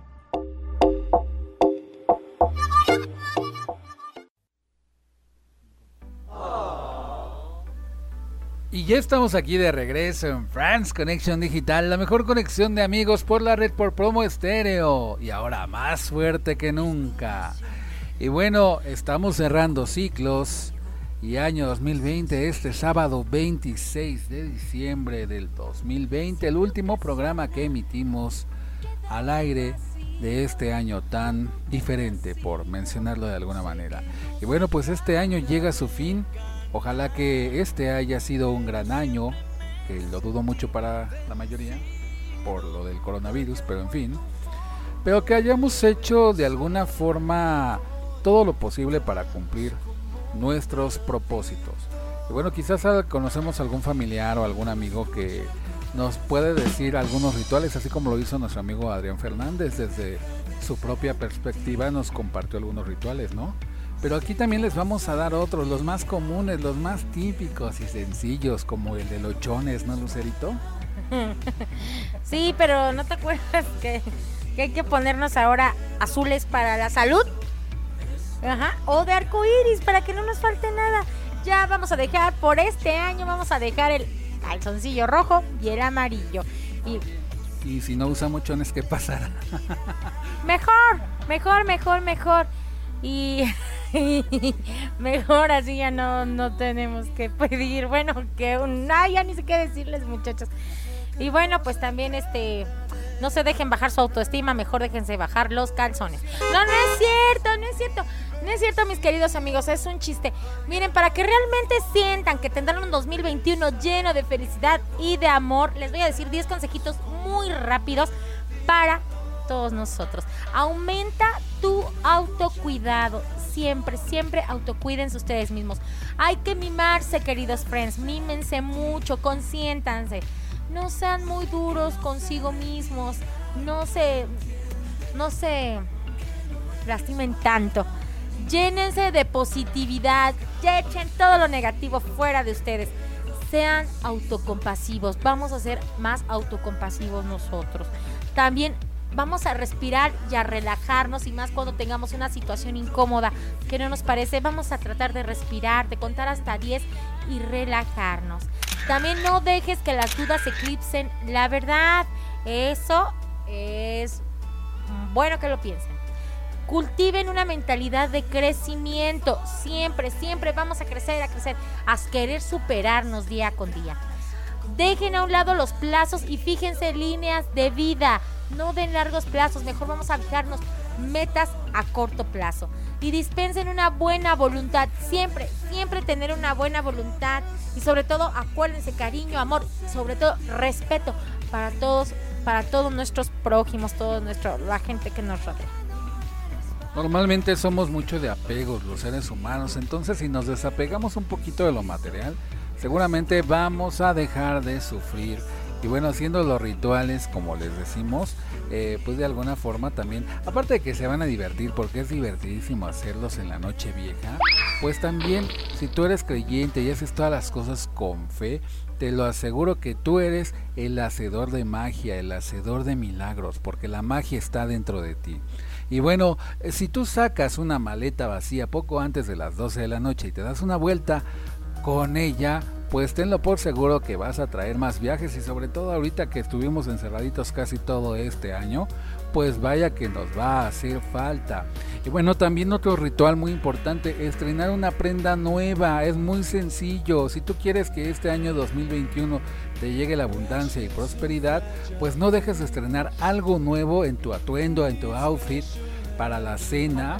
Y ya estamos aquí de regreso en France Connection Digital, la mejor conexión de amigos por la red por promo estéreo. Y ahora más fuerte que nunca. Y bueno, estamos cerrando ciclos y año 2020, este sábado 26 de diciembre del 2020, el último programa que emitimos al aire de este año tan diferente, por mencionarlo de alguna manera. Y bueno, pues este año llega a su fin Ojalá que este haya sido un gran año, que lo dudo mucho para la mayoría, por lo del coronavirus, pero en fin. Pero que hayamos hecho de alguna forma todo lo posible para cumplir nuestros propósitos. Y bueno, quizás conocemos algún familiar o algún amigo que nos puede decir algunos rituales, así como lo hizo nuestro amigo Adrián Fernández desde su propia perspectiva nos compartió algunos rituales, ¿no? Pero aquí también les vamos a dar otros, los más comunes, los más típicos y sencillos, como el de los chones, ¿no, Lucerito? sí, pero ¿no te acuerdas que, hay que ponernos ahora azules para la salud? Ajá, o de arco iris para que no nos falte nada. Ya vamos a dejar, por este año, vamos a dejar el calzoncillo rojo y el amarillo. Y, y si no usamos chones, ¿qué pasará? mejor, mejor, mejor, mejor. Y mejor así ya no, no tenemos que pedir, bueno, que un, ya ni sé qué decirles muchachos. Y bueno, pues también este, no se dejen bajar su autoestima, mejor déjense bajar los calzones. No, no es cierto, no es cierto. No es cierto, mis queridos amigos, es un chiste. Miren, para que realmente sientan que tendrán un 2021 lleno de felicidad y de amor, les voy a decir 10 consejitos muy rápidos para todos nosotros. Aumenta tu autocuidado. Siempre, siempre autocuídense ustedes mismos. Hay que mimarse, queridos friends. Mímense mucho, consiéntanse. No sean muy duros consigo mismos. No se, no se lastimen tanto. Llénense de positividad. Echen todo lo negativo fuera de ustedes. Sean autocompasivos. Vamos a ser más autocompasivos nosotros. También vamos a respirar y a relajarnos y más cuando tengamos una situación incómoda que no nos parece, vamos a tratar de respirar, de contar hasta 10 y relajarnos. También no dejes que las dudas eclipsen la verdad. Eso es bueno que lo piensen. Cultiven una mentalidad de crecimiento. Siempre, siempre vamos a crecer, a crecer, a querer superarnos día con día. Dejen a un lado los plazos y fíjense líneas de vida. No den largos plazos, mejor vamos a fijarnos metas a corto plazo. Y dispensen una buena voluntad. Siempre, siempre tener una buena voluntad. Y sobre todo, acuérdense, cariño, amor, sobre todo respeto para todos, para todos nuestros prójimos, toda la gente que nos rodea. Normalmente somos mucho de apegos los seres humanos, entonces si nos desapegamos un poquito de lo material, seguramente vamos a dejar de sufrir y bueno, haciendo los rituales, como les decimos, eh, pues de alguna forma también, aparte de que se van a divertir, porque es divertidísimo hacerlos en la noche vieja, pues también si tú eres creyente y haces todas las cosas con fe, te lo aseguro que tú eres el hacedor de magia, el hacedor de milagros, porque la magia está dentro de ti. Y bueno, eh, si tú sacas una maleta vacía poco antes de las 12 de la noche y te das una vuelta con ella, pues tenlo por seguro que vas a traer más viajes y sobre todo ahorita que estuvimos encerraditos casi todo este año, pues vaya que nos va a hacer falta. Y bueno, también otro ritual muy importante, estrenar una prenda nueva, es muy sencillo. Si tú quieres que este año 2021 te llegue la abundancia y prosperidad, pues no dejes de estrenar algo nuevo en tu atuendo, en tu outfit para la cena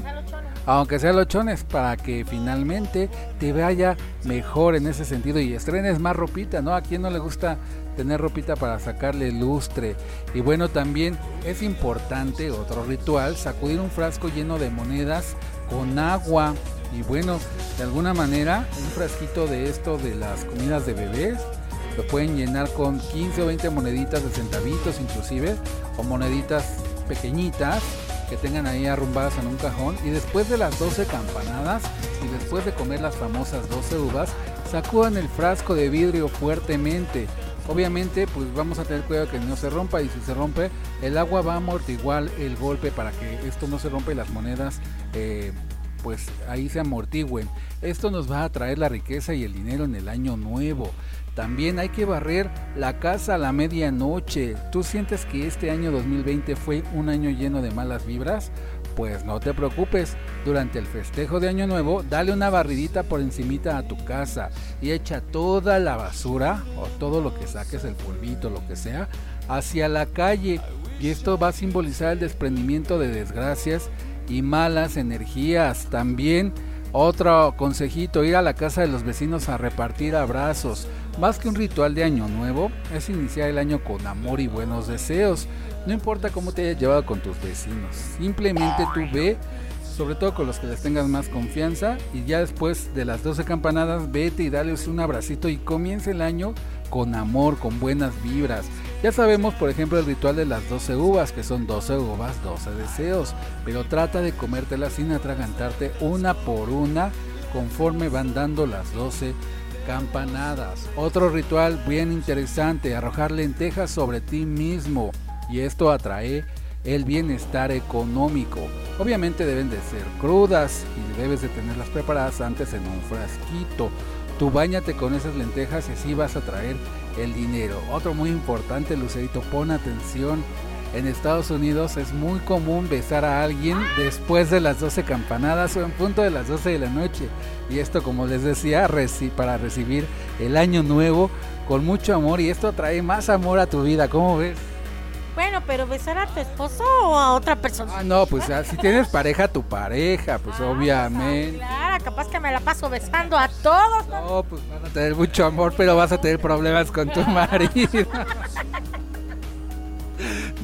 aunque sea lochones, para que finalmente te vaya mejor en ese sentido y estrenes más ropita, ¿no? A quien no le gusta tener ropita para sacarle lustre. Y bueno, también es importante, otro ritual, sacudir un frasco lleno de monedas con agua. Y bueno, de alguna manera, un frasquito de esto de las comidas de bebés, lo pueden llenar con 15 o 20 moneditas de centavitos inclusive, o moneditas pequeñitas que tengan ahí arrumbadas en un cajón y después de las 12 campanadas y después de comer las famosas 12 uvas, sacudan el frasco de vidrio fuertemente. Obviamente, pues vamos a tener cuidado que no se rompa y si se rompe, el agua va a amortiguar el golpe para que esto no se rompa y las monedas eh, pues ahí se amortigüen. Esto nos va a traer la riqueza y el dinero en el año nuevo. También hay que barrer la casa a la medianoche. ¿Tú sientes que este año 2020 fue un año lleno de malas vibras? Pues no te preocupes, durante el festejo de Año Nuevo, dale una barridita por encimita a tu casa y echa toda la basura o todo lo que saques, el polvito, lo que sea, hacia la calle. Y esto va a simbolizar el desprendimiento de desgracias y malas energías. También otro consejito, ir a la casa de los vecinos a repartir abrazos. Más que un ritual de año nuevo, es iniciar el año con amor y buenos deseos. No importa cómo te hayas llevado con tus vecinos, simplemente tú ve, sobre todo con los que les tengas más confianza, y ya después de las 12 campanadas, vete y dales un abracito y comienza el año con amor, con buenas vibras. Ya sabemos, por ejemplo, el ritual de las 12 uvas, que son 12 uvas, 12 deseos, pero trata de comértelas sin atragantarte una por una conforme van dando las 12 campanadas. Otro ritual bien interesante, arrojar lentejas sobre ti mismo y esto atrae el bienestar económico. Obviamente deben de ser crudas y debes de tenerlas preparadas antes en un frasquito. Tú bañate con esas lentejas y así vas a traer el dinero. Otro muy importante, Lucerito, pon atención. En Estados Unidos es muy común besar a alguien después de las 12 campanadas o en punto de las 12 de la noche. Y esto, como les decía, para recibir el año nuevo con mucho amor. Y esto trae más amor a tu vida. ¿Cómo ves? Bueno, pero besar a tu esposo o a otra persona. Ah, no, pues si tienes pareja, tu pareja, pues Ah, obviamente. Claro, capaz que me la paso besando a todos. No, pues van a tener mucho amor, pero vas a tener problemas con tu marido.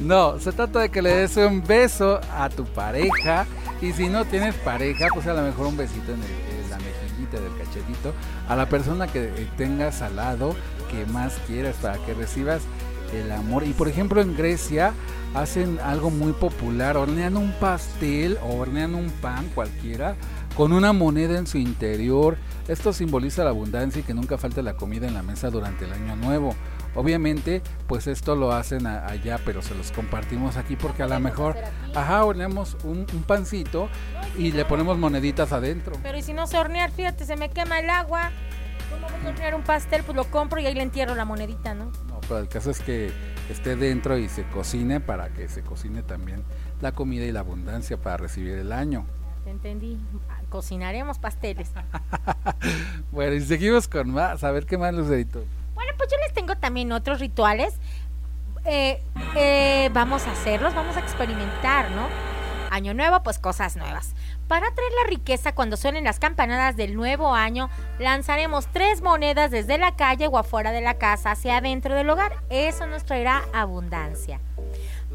No, se trata de que le des un beso a tu pareja. Y si no tienes pareja, pues a lo mejor un besito en, la mejillita del cachetito a la persona que eh, tengas al lado que más quieras para que recibas el amor. Y por ejemplo en Grecia hacen algo muy popular, hornean un pastel o hornean un pan cualquiera con una moneda en su interior. Esto simboliza la abundancia y que nunca falte la comida en la mesa durante el año nuevo. Obviamente, pues esto lo hacen a- allá, pero se los compartimos aquí porque a lo mejor, ajá, horneamos un, un pancito y le ponemos moneditas adentro. Pero y si no sé hornear, fíjate, se me quema el agua. ¿Cómo voy a hornear un pastel? Pues lo compro y ahí le entierro la monedita, ¿no? No, pero el caso es que esté dentro y se cocine para que se cocine también la comida y la abundancia para recibir el año. Te entendí. Cocinaremos pasteles. Bueno, y seguimos con más. A ver qué más, Lucerito. Pues yo les tengo también otros rituales. Eh, eh, vamos a hacerlos, vamos a experimentar, ¿no? Año nuevo, pues cosas nuevas. Para traer la riqueza cuando suenen las campanadas del nuevo año, lanzaremos tres monedas desde la calle o afuera de la casa hacia adentro del hogar. Eso nos traerá abundancia.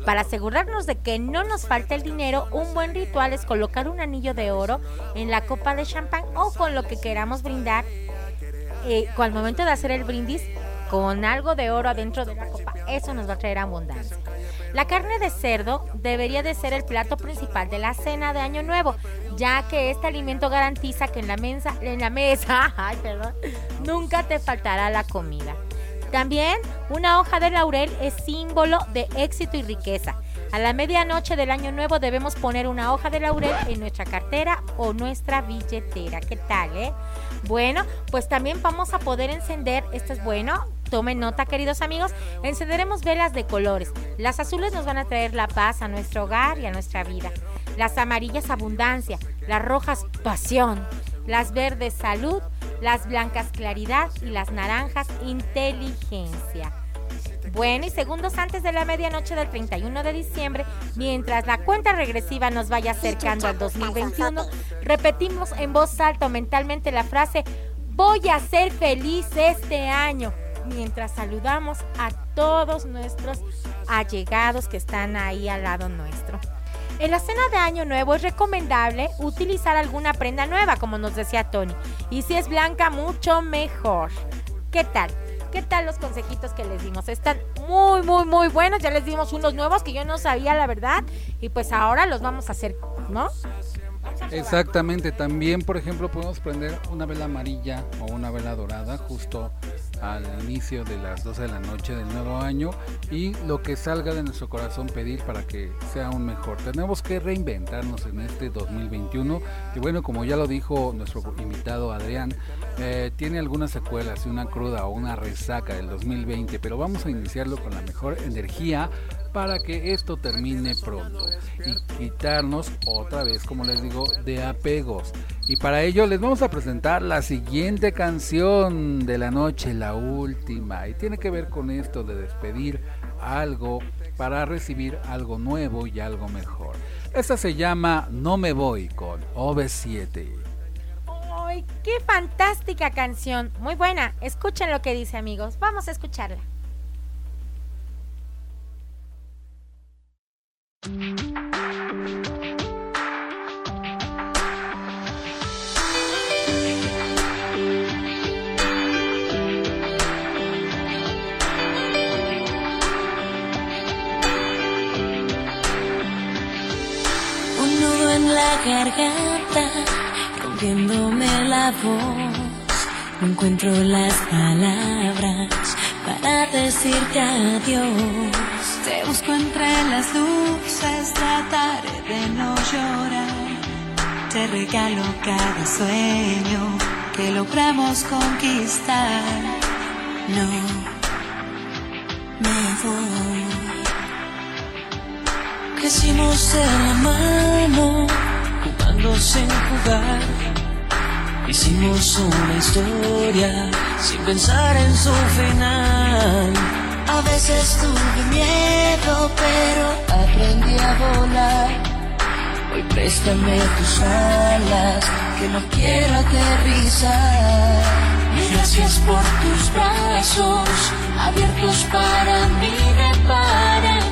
Para asegurarnos de que no nos falte el dinero, un buen ritual es colocar un anillo de oro en la copa de champán o con lo que queramos brindar eh, al momento de hacer el brindis con algo de oro adentro de la copa. Eso nos va a traer abundancia. La carne de cerdo debería de ser el plato principal de la cena de Año Nuevo, ya que este alimento garantiza que en la mesa, en la mesa, ay, perdón, nunca te faltará la comida. También una hoja de laurel es símbolo de éxito y riqueza. A la medianoche del año nuevo debemos poner una hoja de laurel en nuestra cartera o nuestra billetera. ¿Qué tal, eh? Bueno, pues también vamos a poder encender, esto es bueno, tomen nota queridos amigos, encenderemos velas de colores. Las azules nos van a traer la paz a nuestro hogar y a nuestra vida. Las amarillas abundancia, las rojas pasión, las verdes salud, las blancas claridad y las naranjas inteligencia. Bueno, y segundos antes de la medianoche del 31 de diciembre, mientras la cuenta regresiva nos vaya acercando al 2021, repetimos en voz alta mentalmente la frase, voy a ser feliz este año, mientras saludamos a todos nuestros allegados que están ahí al lado nuestro. En la cena de Año Nuevo es recomendable utilizar alguna prenda nueva, como nos decía Tony. Y si es blanca, mucho mejor. ¿Qué tal? ¿Qué tal los consejitos que les dimos? Están muy, muy, muy buenos. Ya les dimos unos nuevos que yo no sabía la verdad. Y pues ahora los vamos a hacer, ¿no? Exactamente, también por ejemplo podemos prender una vela amarilla o una vela dorada justo al inicio de las 12 de la noche del nuevo año y lo que salga de nuestro corazón pedir para que sea un mejor. Tenemos que reinventarnos en este 2021 y bueno, como ya lo dijo nuestro invitado Adrián, eh, tiene algunas secuelas y una cruda o una resaca del 2020, pero vamos a iniciarlo con la mejor energía para que esto termine pronto y quitarnos otra vez, como les digo, de apegos. Y para ello les vamos a presentar la siguiente canción de la noche, la última, y tiene que ver con esto de despedir algo para recibir algo nuevo y algo mejor. Esta se llama No me voy con OV7. ¡Ay, qué fantástica canción! Muy buena. Escuchen lo que dice, amigos. Vamos a escucharla. Garganta, rompiéndome la voz. No encuentro las palabras para decirte adiós. Te busco entre las luces, trataré de no llorar. Te regalo cada sueño que logramos conquistar. No me voy. Crecimos de la mano, jugando sin jugar. Hicimos una historia sin pensar en su final. A veces tuve miedo, pero aprendí a volar. Hoy préstame tus alas, que no quiero aterrizar. Gracias por tus brazos, abiertos para mí de par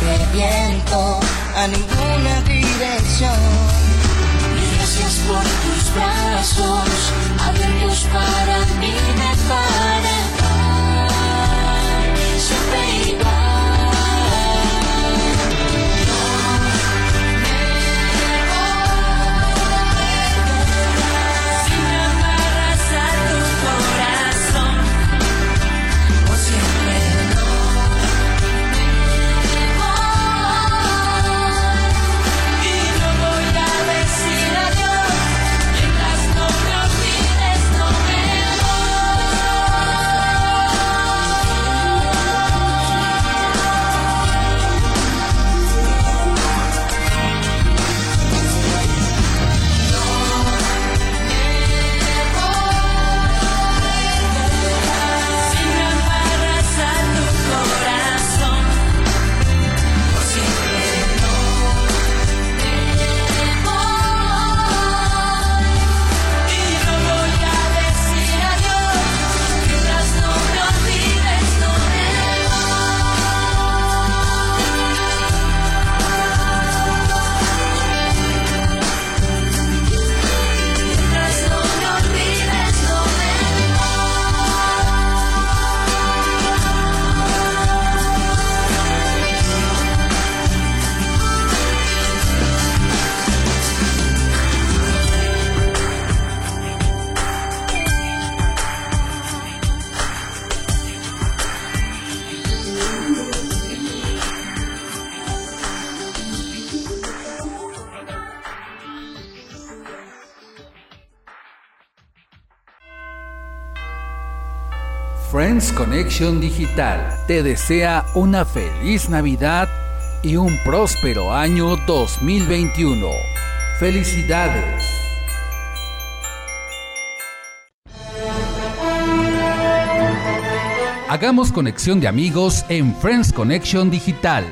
este viento a ninguna dirección. Gracias por tus brazos abiertos para mí Connection Digital te desea una feliz Navidad y un próspero año 2021. Felicidades. Hagamos conexión de amigos en Friends Connection Digital.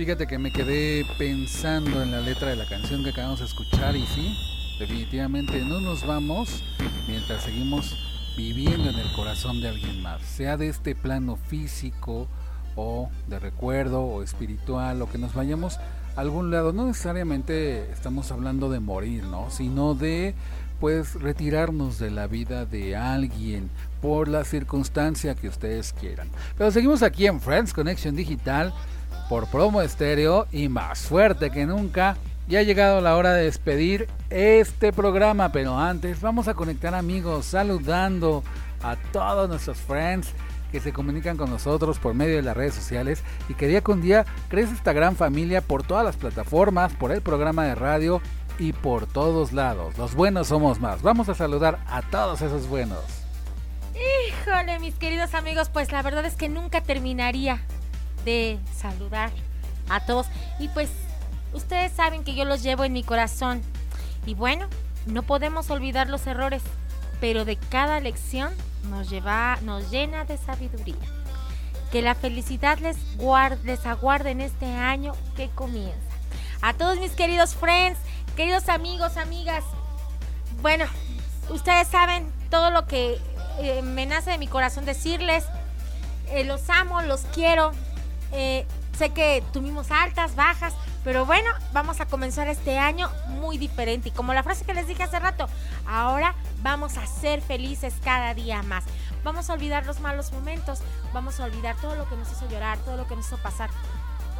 Fíjate que me quedé pensando en la letra de la canción que acabamos de escuchar y sí, definitivamente no nos vamos mientras seguimos viviendo en el corazón de alguien más, sea de este plano físico o de recuerdo o espiritual o que nos vayamos a algún lado. No necesariamente estamos hablando de morir, ¿no? Sino de pues retirarnos de la vida de alguien por la circunstancia que ustedes quieran. Pero seguimos aquí en Friends Connection Digital por promo estéreo y más fuerte que nunca. Ya ha llegado la hora de despedir este programa, pero antes vamos a conectar amigos saludando a todos nuestros friends que se comunican con nosotros por medio de las redes sociales y que día con día crece esta gran familia por todas las plataformas, por el programa de radio y por todos lados. Los buenos somos más. Vamos a saludar a todos esos buenos. Híjole, mis queridos amigos, pues la verdad es que nunca terminaría de saludar a todos. Y pues ustedes saben que yo los llevo en mi corazón. Y bueno, no podemos olvidar los errores, pero de cada lección nos, lleva, nos llena de sabiduría. Que la felicidad les, guarde, les aguarde en este año que comienza. A todos mis queridos friends, queridos amigos, amigas. Bueno, ustedes saben todo lo que eh, me nace de mi corazón decirles. Eh, los amo, los quiero, eh, sé que tuvimos altas, bajas, pero bueno, vamos a comenzar este año muy diferente. Y como la frase que les dije hace rato, ahora vamos a ser felices cada día más. Vamos a olvidar los malos momentos, vamos a olvidar todo lo que nos hizo llorar, todo lo que nos hizo pasar.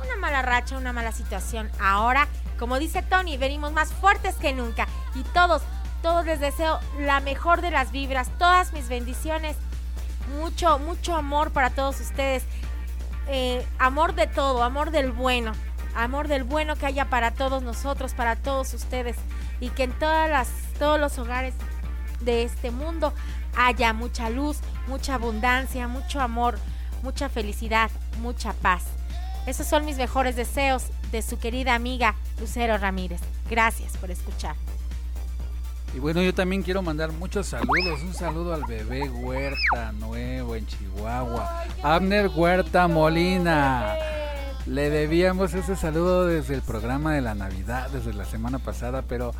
Una mala racha, una mala situación. Ahora, como dice Tony, venimos más fuertes que nunca. Y todos, todos les deseo la mejor de las vibras, todas mis bendiciones. Mucho, mucho amor para todos ustedes. Eh, amor de todo, amor del bueno, amor del bueno que haya para todos nosotros, para todos ustedes y que en todas todos los hogares de este mundo haya mucha luz, mucha abundancia, mucho amor, mucha felicidad, mucha paz. Esos son mis mejores deseos de su querida amiga Lucero Ramírez. Gracias por escuchar. Y bueno, yo también quiero mandar muchos saludos. Un saludo al bebé Huerta Nuevo en Chihuahua. Abner Huerta Molina. Le debíamos ese saludo desde el programa de la Navidad, desde la semana pasada, pero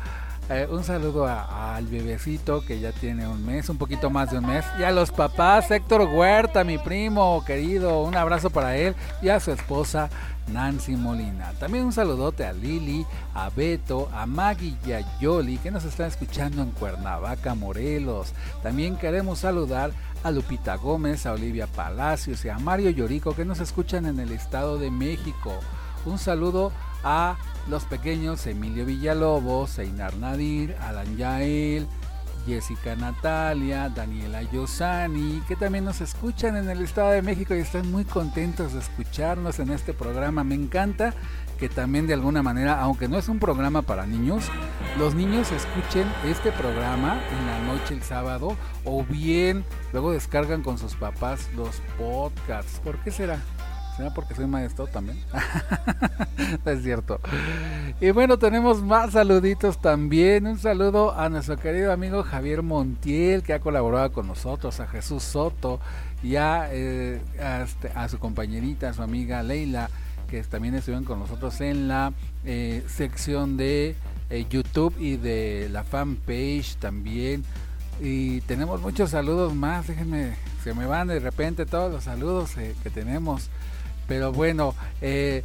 eh, un saludo al bebecito que ya tiene un mes, un poquito más de un mes. Y a los papás, Héctor Huerta, mi primo querido, un abrazo para él y a su esposa Nancy Molina. También un saludote a Lili, a Beto, a Maggie y a Yoli que nos están escuchando en Cuernavaca, Morelos. También queremos saludar a Lupita Gómez, a Olivia Palacios y a Mario Llorico que nos escuchan en el Estado de México. Un saludo a los pequeños Emilio Villalobos, Einar Nadir, Alan Yael, Jessica Natalia, Daniela Yosani, que también nos escuchan en el Estado de México y están muy contentos de escucharnos en este programa. Me encanta que también de alguna manera, aunque no es un programa para niños, los niños escuchen este programa en la noche el sábado o bien luego descargan con sus papás los podcasts. ¿Por qué será? ¿Será porque soy maestro también? es cierto. Y bueno, tenemos más saluditos también. Un saludo a nuestro querido amigo Javier Montiel, que ha colaborado con nosotros, a Jesús Soto y a, eh, este, su compañerita, a su amiga Leila, que también estuvieron con nosotros en la eh, sección de eh, YouTube y de la fanpage también. Y tenemos muchos saludos más, déjenme, se me van de repente todos los saludos que tenemos. Pero bueno, eh,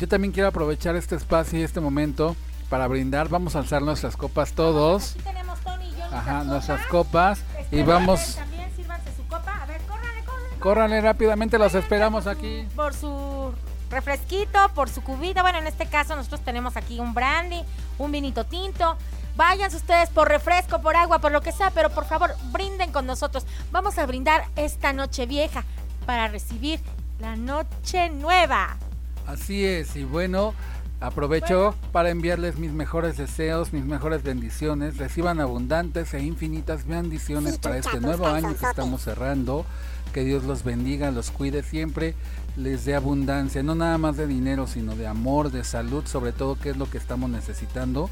yo también quiero aprovechar este espacio y este momento para brindar. Vamos a alzar nuestras copas todos. Aquí tenemos Tony y yo Ajá, nuestras copas. Y vamos. También sírvanse su copa. A ver, córranle, córranle. Córranle rápidamente, los esperamos aquí. Por su refresquito, por su cubita. Bueno, en este caso nosotros tenemos aquí un brandy, un vinito tinto. Váyanse ustedes por refresco, por agua, por lo que sea, pero por favor brinden con nosotros. Vamos a brindar esta noche vieja para recibir la noche nueva. Así es, y bueno, Aprovecho para enviarles mis mejores deseos, mis mejores bendiciones. Reciban abundantes e infinitas bendiciones Sí, para este nuevo año que estamos cerrando. Que Dios los bendiga, los cuide siempre, les dé abundancia, no nada más de dinero, sino de amor, de salud, sobre todo que es lo que estamos necesitando.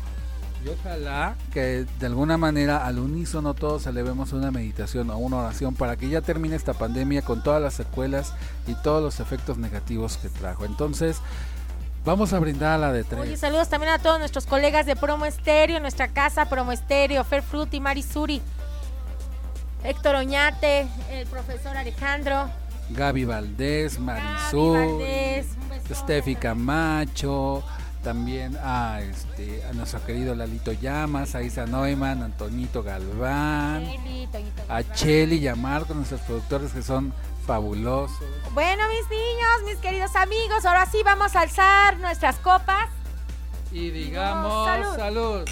Y ojalá que de alguna manera al unísono todos elevemos una meditación o una oración para que ya termine esta pandemia con todas las secuelas y todos los efectos negativos que trajo. Entonces, vamos a brindar a la de tres. Oye, saludos también a todos nuestros colegas de Promo Estéreo, nuestra casa Promo Estéreo, Fer Fruti, Mari Suri, Héctor Oñate, el profesor Alejandro, Gaby Valdés, Gaby besote. Steffi Camacho, también a, este, a nuestro querido Lalito Llamas, a Isa Neumann, Antonito Galván, a. Cheli y a Marco, nuestros productores que son fabulosos. Bueno, mis niños, mis queridos amigos, ahora sí vamos a alzar nuestras copas. Y digamos, salud. salud.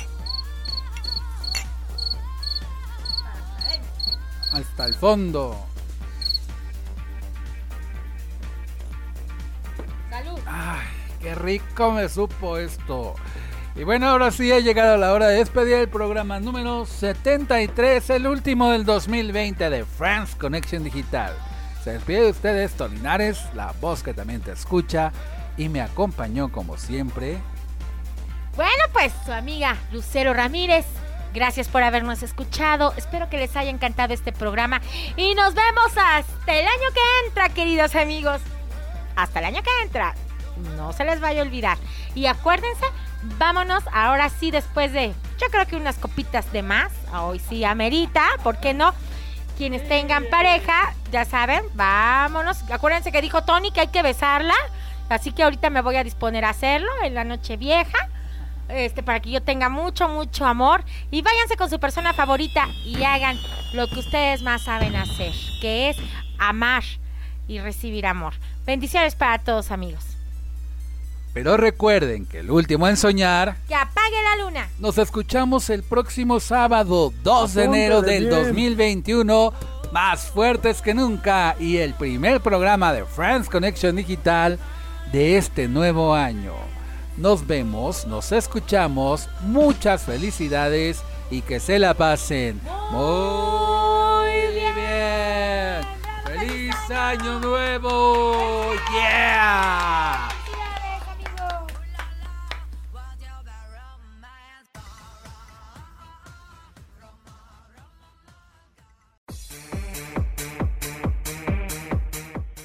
Hasta el fondo. Salud. Ay, qué rico me supo esto. Y bueno, ahora sí ha llegado la hora de despedir el programa número 73, el último del 2020 de France Connection Digital. Se despide de ustedes, Tolinares, la voz que también te escucha y me acompañó como siempre. Bueno, pues su amiga Lucero Ramírez. Gracias por habernos escuchado. Espero que les haya encantado este programa. Y nos vemos hasta el año que entra, queridos amigos. Hasta el año que entra. No se les vaya a olvidar. Y acuérdense, vámonos ahora sí después de, yo creo que unas copitas de más. Hoy sí amerita, ¿por qué no? Quienes tengan pareja, ya saben, vámonos. Acuérdense que dijo Tony que hay que besarla. Así que ahorita me voy a disponer a hacerlo en la noche vieja. Este, para que yo tenga mucho, mucho amor. Y váyanse con su persona favorita y hagan lo que ustedes más saben hacer, que es amar y recibir amor. Bendiciones para todos, amigos. Pero recuerden que el último en soñar, Que apague la luna. nos escuchamos el próximo sábado 2 de enero del bien. 2021, más fuertes que nunca y el primer programa de France Connection Digital de este nuevo año. Nos vemos, nos escuchamos, muchas felicidades y que se la pasen muy bien. ¡Feliz año nuevo! ¡Yeah!